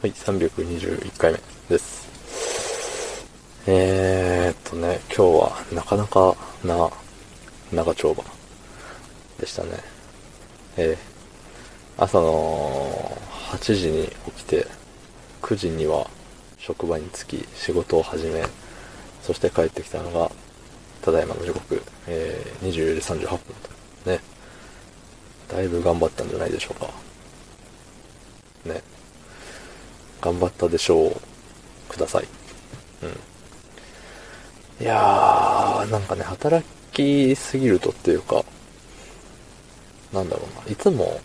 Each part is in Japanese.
はい、321回目です。えーっとね、今日はなかなかな長丁場でしたね。えー朝の8時に起きて、9時には職場に着き、仕事を始め、そして帰ってきたのが、ただいまの時刻、えー、24時38分と。ね。だいぶ頑張ったんじゃないでしょうか。ね。頑張ったでしょう。ください。うん。いやー、なんかね、働きすぎるとっていうか、なんだろうな、いつも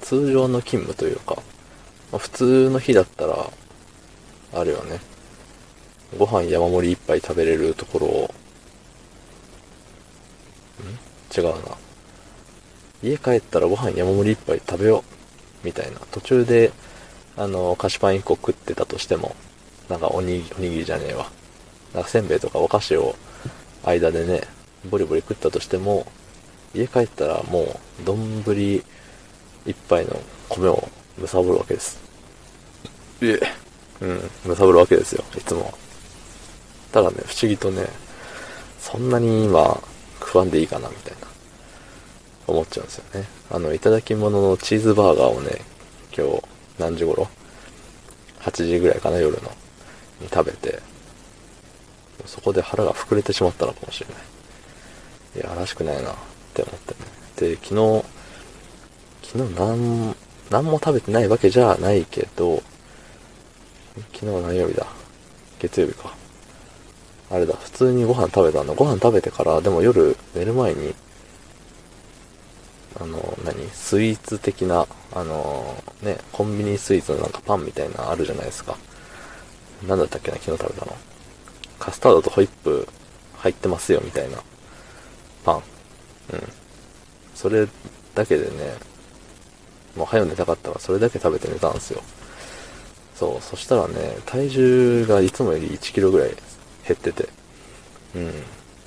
通常の勤務というか、まあ普通の日だったら、あるよね。ご飯山盛り一杯食べれるところを、ん？違うな。家帰ったらご飯山盛り一杯食べよう。みたいな。途中で、あの、菓子パン1個食ってたとしても、なんかおにぎおにぎりじゃねえわ。なんかせんべいとかお菓子を間でね、ボリボリ食ったとしても、家帰ったらもう、丼一杯の米をむさぼるわけです。えうん、むさぼるわけですよ、いつもは。ただね、不思議とね、そんなに今、食わんでいいかな、みたいな、思っちゃうんですよね。あの、いただき物のチーズバーガーをね、今日、何時頃 ?8 時ぐらいかな、夜の。に食べて、そこで腹が膨れてしまったのかもしれない。いや、らしくないな、って思ってね。で、昨日、昨日なん、何も食べてないわけじゃないけど、昨日何曜日だ？月曜日か。あれだ、普通にご飯食べたの。ご飯食べてから、でも夜寝る前に、あの、何？スイーツ的な、あの、ね、コンビニスイーツのなんかパンみたいなあるじゃないですか。なんだったっけな、昨日食べたの。カスタードとホイップ入ってますよ、みたいな。パン。うん。それだけでね、もう早寝たかったらそれだけ食べて寝たんですよ。そう、そしたらね、体重がいつもより1キロぐらい減ってて。うん。っ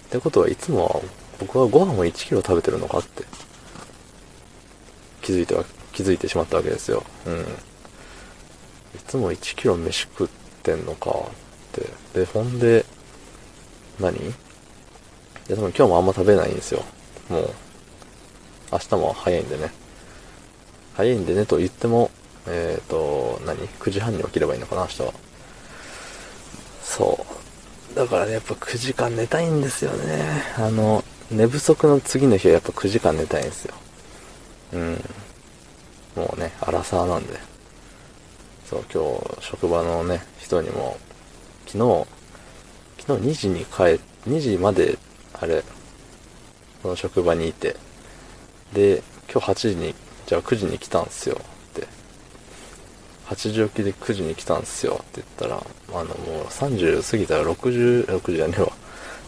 てことはいつもは、僕はご飯を1キロ食べてるのかって、気づいては、気づいてしまったわけですよ。うん。いつも1キロ飯食ってんのかって。で、ほんで、何？いや、でも今日もあんま食べないんですよ。もう、明日も早いんでね。早いんでねと言っても、えっ、ー、と、何 ?9 時半に起きればいいのかな、明日は。そう。だからね、やっぱ9時間寝たいんですよね。あの、寝不足の次の日はやっぱ9時間寝たいんですよ。うん。もうね、アラサーなんで。そう、今日、職場のね、人にも、昨日、昨日2時に帰、2時まで、あれ、その職場にいて、で、今日8時に、じゃあ9時に来たんすよって。8時起きで9時に来たんすよって言ったら、あのもう30過ぎたら60、6時じゃねえわ。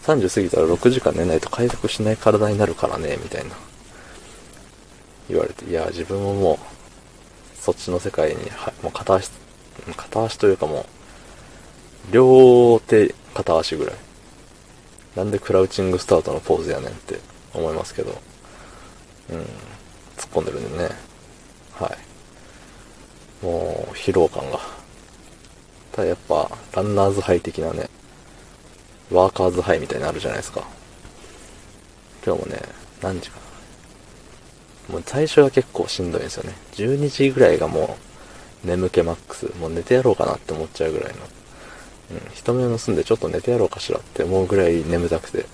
30過ぎたら6時間寝ないと回復しない体になるからね、みたいな。言われて、いや、自分ももう、そっちの世界に、はもう片足、片足というかもう、両手片足ぐらい。なんでクラウチングスタートのポーズやねんって思いますけど。うん。突っ込んでるんでね。はい。もう、疲労感が。ただやっぱ、ランナーズハイ的なね、ワーカーズハイみたいになるじゃないですか。今日もね、何時かな。もう最初は結構しんどいんですよね。12時ぐらいがもう、眠気マックス。もう寝てやろうかなって思っちゃうぐらいの。うん、人目を盗んでちょっと寝てやろうかしらって思うぐらい眠たくて、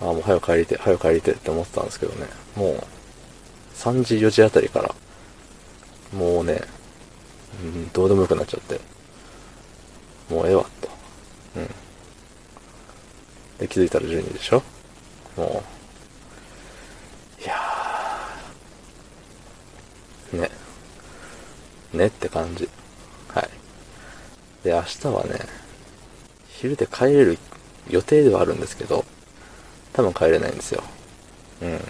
ああ、もう早く帰りて、早く帰りてって思ってたんですけどね。もう、3時、4時あたりから、もうね、うん、どうでもよくなっちゃって、もうええわ、と。うん。で、気づいたら12時でしょ？もう、いやー、ね。ねって感じ。はい。で、明日はね、昼で帰れる予定ではあるんですけど、多分帰れないんですよ。うん。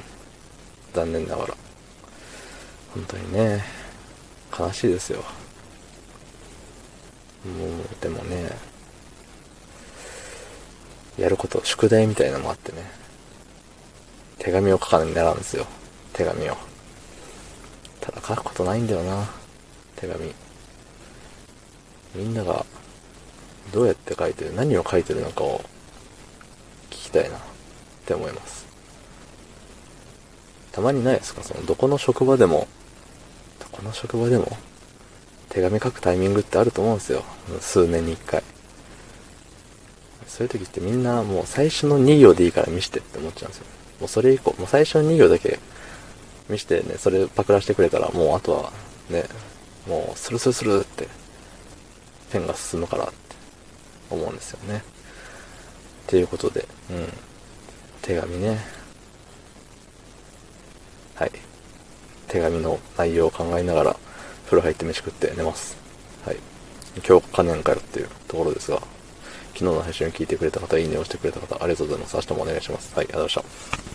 残念ながら。本当にね、悲しいですよ。もう、でもね、やること、宿題みたいなのもあってね、手紙を書かないとならんですよ。手紙を。ただ書くことないんだよな、手紙。みんながどうやって書いてる、何を書いてるのかを聞きたいなって思います。たまにないですか？その、どこの職場でも、どこの職場でも、手紙書くタイミングってあると思うんですよ。数年に一回。そういう時ってみんなもう最初の2行でいいから見してって思っちゃうんですよ。もうそれ以降、もう最初の2行だけ見してね、それパクらしてくれたらもうあとはね、もうスルスルスルってペンが進むからって思うんですよね。っていうことで、うん。手紙ね。はい。手紙の内容を考えながら風呂入って飯食って寝ます。はい。今日可燃かよっていうところですが、昨日の配信を聞いてくれた方、いいねをしてくれた方、ありがとうございます。明日もお願いします。はい、ありがとうございました。